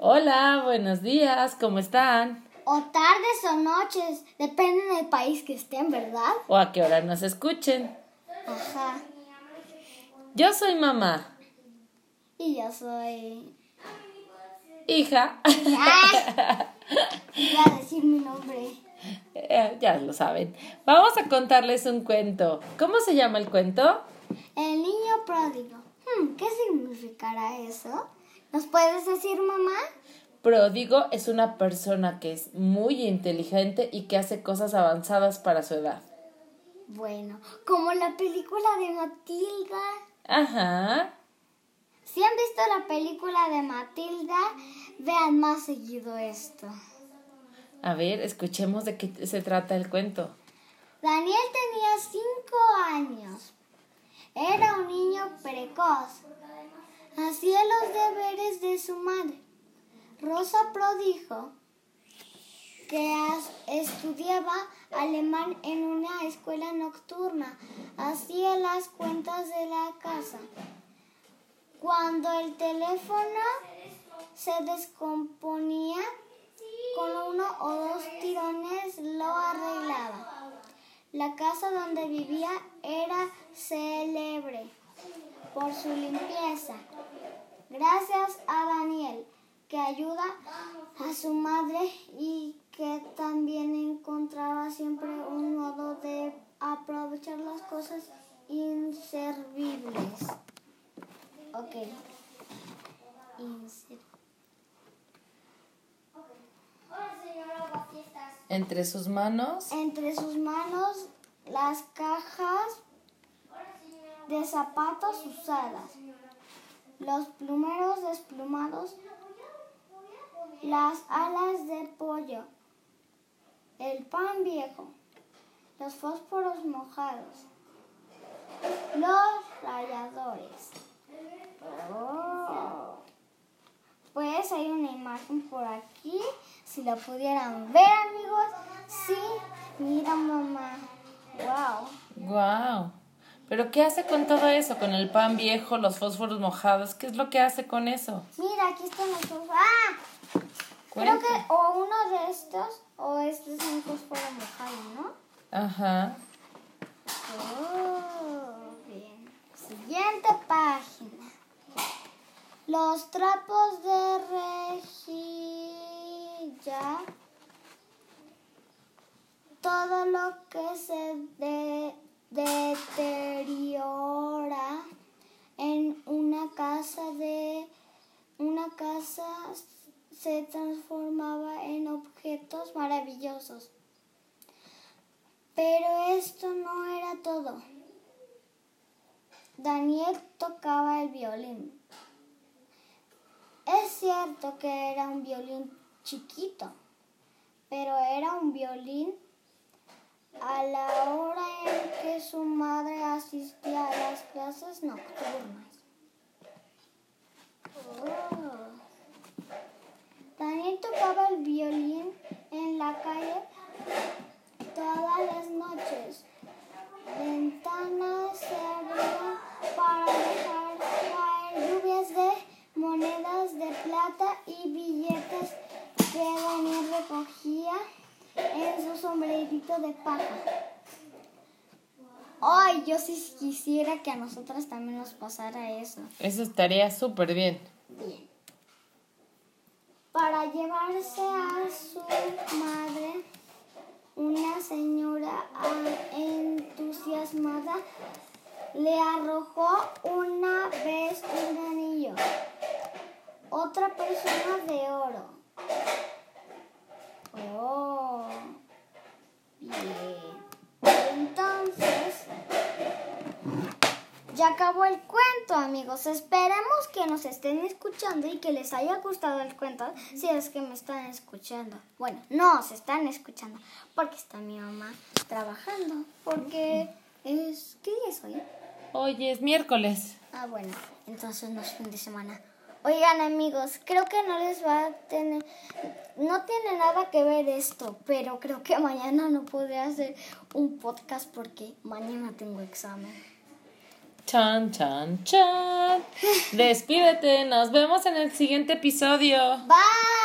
Hola, buenos días, ¿cómo están? O tardes o noches, depende del país que estén, ¿verdad? O a qué hora nos escuchen. Ajá. Yo soy mamá. Y yo soy... Hija. ¡Ah! Iba a decir mi nombre. Eh, ya lo saben. Vamos a contarles un cuento. ¿Cómo se llama el cuento? El niño pródigo. Hmm, ¿Qué significará eso? ¿Nos puedes decir, mamá? Pródigo es una persona que es muy inteligente y que hace cosas avanzadas para su edad. Bueno, como la película de Matilda. Ajá. Si han visto la película de Matilda, vean más seguido esto. A ver, escuchemos de qué se trata el cuento. Daniel tenía cinco años. Era un niño precoz. Hacía los deberes de su madre. Rosa prodijo que estudiaba alemán en una escuela nocturna. Hacía las cuentas de la casa. Cuando el teléfono se descomponía, con uno o dos tirones lo arreglaba. La casa donde vivía era célebre por su limpieza. Gracias a Daniel, que ayuda a su madre y que también encontraba siempre un modo de aprovechar las cosas inservibles. Ok. Inser- Entre sus manos. Entre sus manos las cajas de zapatos usadas, los plumeros desplumados, las alas de pollo, el pan viejo, los fósforos mojados, los ralladores. Oh. Pues hay una imagen por aquí. Si la pudieran ver, amigos. Sí, mira, mamá. ¿Pero qué hace con todo eso? Con el pan viejo, los fósforos mojados. ¿Qué es lo que hace con eso? Mira, aquí están los dos. ¡Ah! Creo que o uno de estos o este es un fósforo mojado, ¿no? Ajá. Oh, bien. Siguiente página. Los trapos de rejilla. Todo lo que se de- deteriora en una casa de una casa se transformaba en objetos maravillosos. Pero esto no era todo. Daniel tocaba el violín. Es cierto que era un violín chiquito, pero era un violín a la hora que su madre asistía a las clases nocturnas. Oh. Daniel tocaba el violín en la calle todas las noches. Ventanas se abrían para dejar caer lluvias de monedas de plata y billetes que Daniel recogía en su sombrerito de paja. Ay, yo sí quisiera que a nosotras también nos pasara eso. Eso estaría súper bien. Bien. Para llevarse a su madre, una señora entusiasmada le arrojó una vez un anillo. Otra persona de oro. Oh, bien. Entonces, ya acabó el cuento, amigos. Esperemos que nos estén escuchando y que les haya gustado el cuento si es que me están escuchando. Bueno, no se están escuchando porque está mi mamá trabajando. Porque es... ¿Qué día es hoy? Hoy es miércoles. Ah, bueno, entonces no es fin de semana. Oigan amigos, creo que no les va a tener, no tiene nada que ver esto, pero creo que mañana no podré hacer un podcast porque mañana tengo examen. Chan, chan, chan. Despídete, nos vemos en el siguiente episodio. Bye.